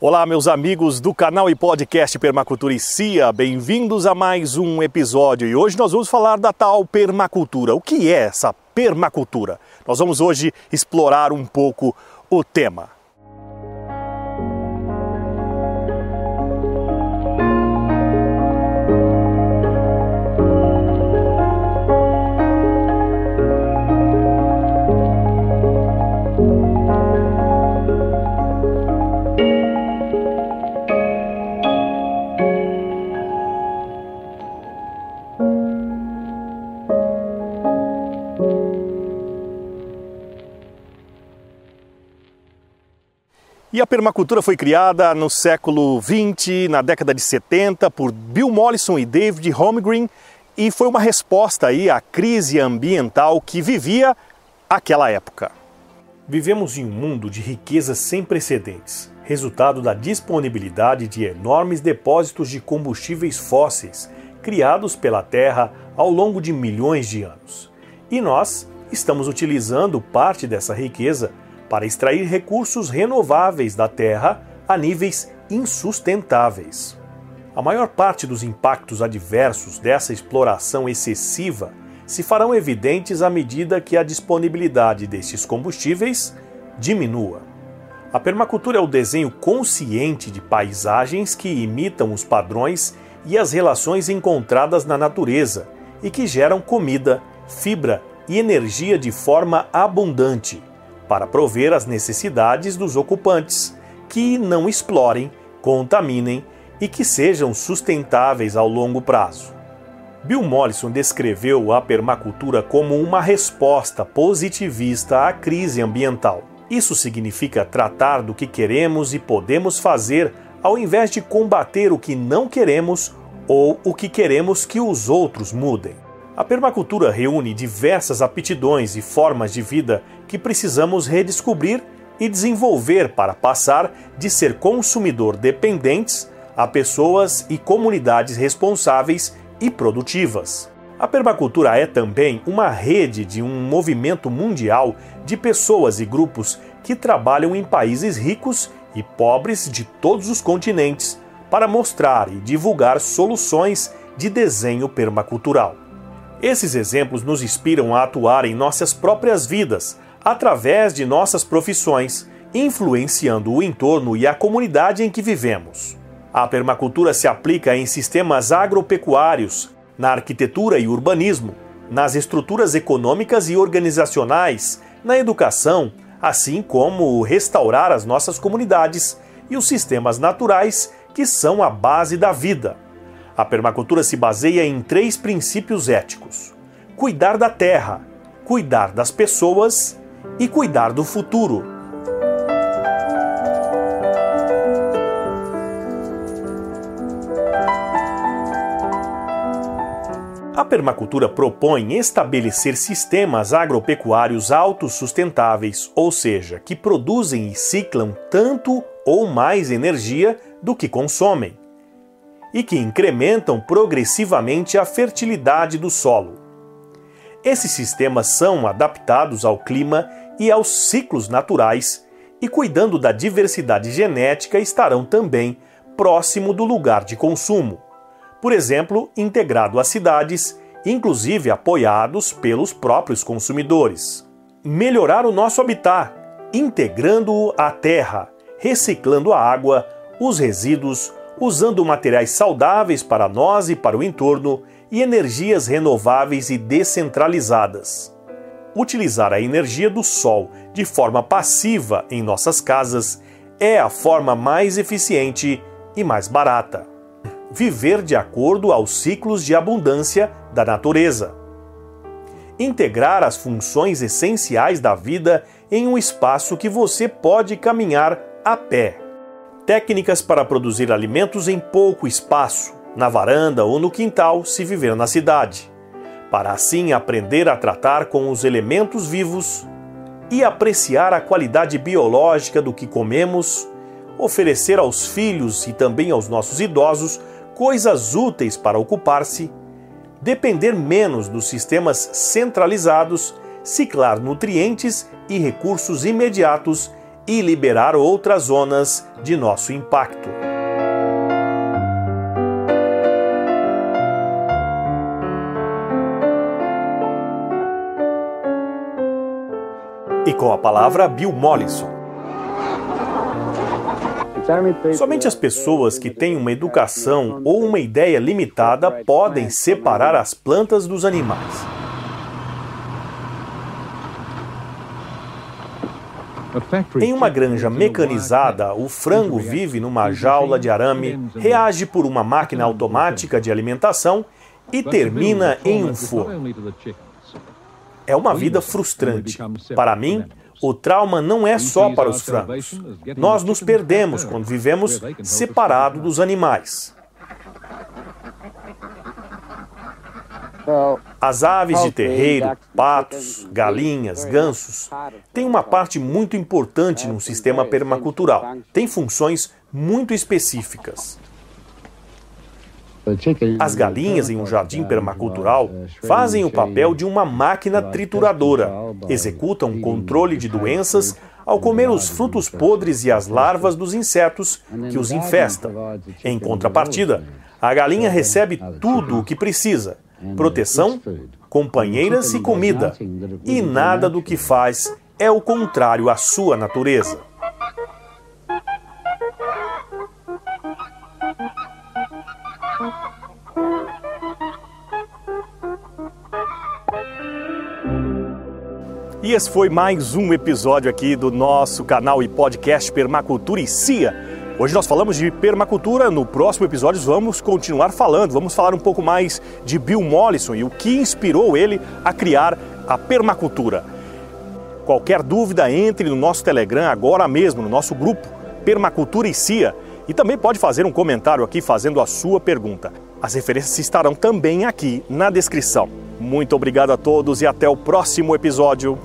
Olá, meus amigos do canal e podcast Permacultura e CIA, bem-vindos a mais um episódio e hoje nós vamos falar da tal permacultura. O que é essa permacultura? Nós vamos hoje explorar um pouco o tema. E a permacultura foi criada no século 20, na década de 70, por Bill Mollison e David Holmgren, e foi uma resposta aí à crise ambiental que vivia aquela época. Vivemos em um mundo de riquezas sem precedentes, resultado da disponibilidade de enormes depósitos de combustíveis fósseis criados pela Terra ao longo de milhões de anos. E nós estamos utilizando parte dessa riqueza para extrair recursos renováveis da terra a níveis insustentáveis. A maior parte dos impactos adversos dessa exploração excessiva se farão evidentes à medida que a disponibilidade destes combustíveis diminua. A permacultura é o desenho consciente de paisagens que imitam os padrões e as relações encontradas na natureza e que geram comida, fibra e energia de forma abundante para prover as necessidades dos ocupantes, que não explorem, contaminem e que sejam sustentáveis ao longo prazo. Bill Mollison descreveu a permacultura como uma resposta positivista à crise ambiental. Isso significa tratar do que queremos e podemos fazer ao invés de combater o que não queremos ou o que queremos que os outros mudem. A permacultura reúne diversas aptidões e formas de vida que precisamos redescobrir e desenvolver para passar de ser consumidor dependentes a pessoas e comunidades responsáveis e produtivas. A permacultura é também uma rede de um movimento mundial de pessoas e grupos que trabalham em países ricos e pobres de todos os continentes para mostrar e divulgar soluções de desenho permacultural. Esses exemplos nos inspiram a atuar em nossas próprias vidas, através de nossas profissões, influenciando o entorno e a comunidade em que vivemos. A permacultura se aplica em sistemas agropecuários, na arquitetura e urbanismo, nas estruturas econômicas e organizacionais, na educação, assim como restaurar as nossas comunidades e os sistemas naturais que são a base da vida. A permacultura se baseia em três princípios éticos: cuidar da terra, cuidar das pessoas e cuidar do futuro. A permacultura propõe estabelecer sistemas agropecuários autossustentáveis, ou seja, que produzem e ciclam tanto ou mais energia do que consomem e que incrementam progressivamente a fertilidade do solo. Esses sistemas são adaptados ao clima e aos ciclos naturais e, cuidando da diversidade genética, estarão também próximo do lugar de consumo, por exemplo, integrado às cidades, inclusive apoiados pelos próprios consumidores. Melhorar o nosso habitat, integrando-o à terra, reciclando a água, os resíduos, usando materiais saudáveis para nós e para o entorno e energias renováveis e descentralizadas. Utilizar a energia do sol de forma passiva em nossas casas é a forma mais eficiente e mais barata. Viver de acordo aos ciclos de abundância da natureza. Integrar as funções essenciais da vida em um espaço que você pode caminhar a pé técnicas para produzir alimentos em pouco espaço, na varanda ou no quintal, se viver na cidade, para assim aprender a tratar com os elementos vivos e apreciar a qualidade biológica do que comemos, oferecer aos filhos e também aos nossos idosos coisas úteis para ocupar-se, depender menos dos sistemas centralizados, ciclar nutrientes e recursos imediatos e liberar outras zonas de nosso impacto. E com a palavra Bill Mollison. Somente as pessoas que têm uma educação ou uma ideia limitada podem separar as plantas dos animais. Em uma granja mecanizada, o frango vive numa jaula de arame, reage por uma máquina automática de alimentação e termina em um forno. É uma vida frustrante. Para mim, o trauma não é só para os frangos. Nós nos perdemos quando vivemos separados dos animais. As aves de terreiro, patos, galinhas, gansos, têm uma parte muito importante no sistema permacultural. Tem funções muito específicas. As galinhas em um jardim permacultural fazem o papel de uma máquina trituradora, executam controle de doenças ao comer os frutos podres e as larvas dos insetos que os infestam. Em contrapartida, a galinha recebe tudo o que precisa: proteção, companheiras e comida, e nada do que faz é o contrário à sua natureza. E esse foi mais um episódio aqui do nosso canal e podcast Permacultura e CIA. Hoje nós falamos de permacultura, no próximo episódio vamos continuar falando, vamos falar um pouco mais de Bill Mollison e o que inspirou ele a criar a permacultura. Qualquer dúvida, entre no nosso Telegram agora mesmo, no nosso grupo Permacultura e CIA, e também pode fazer um comentário aqui fazendo a sua pergunta. As referências estarão também aqui na descrição. Muito obrigado a todos e até o próximo episódio.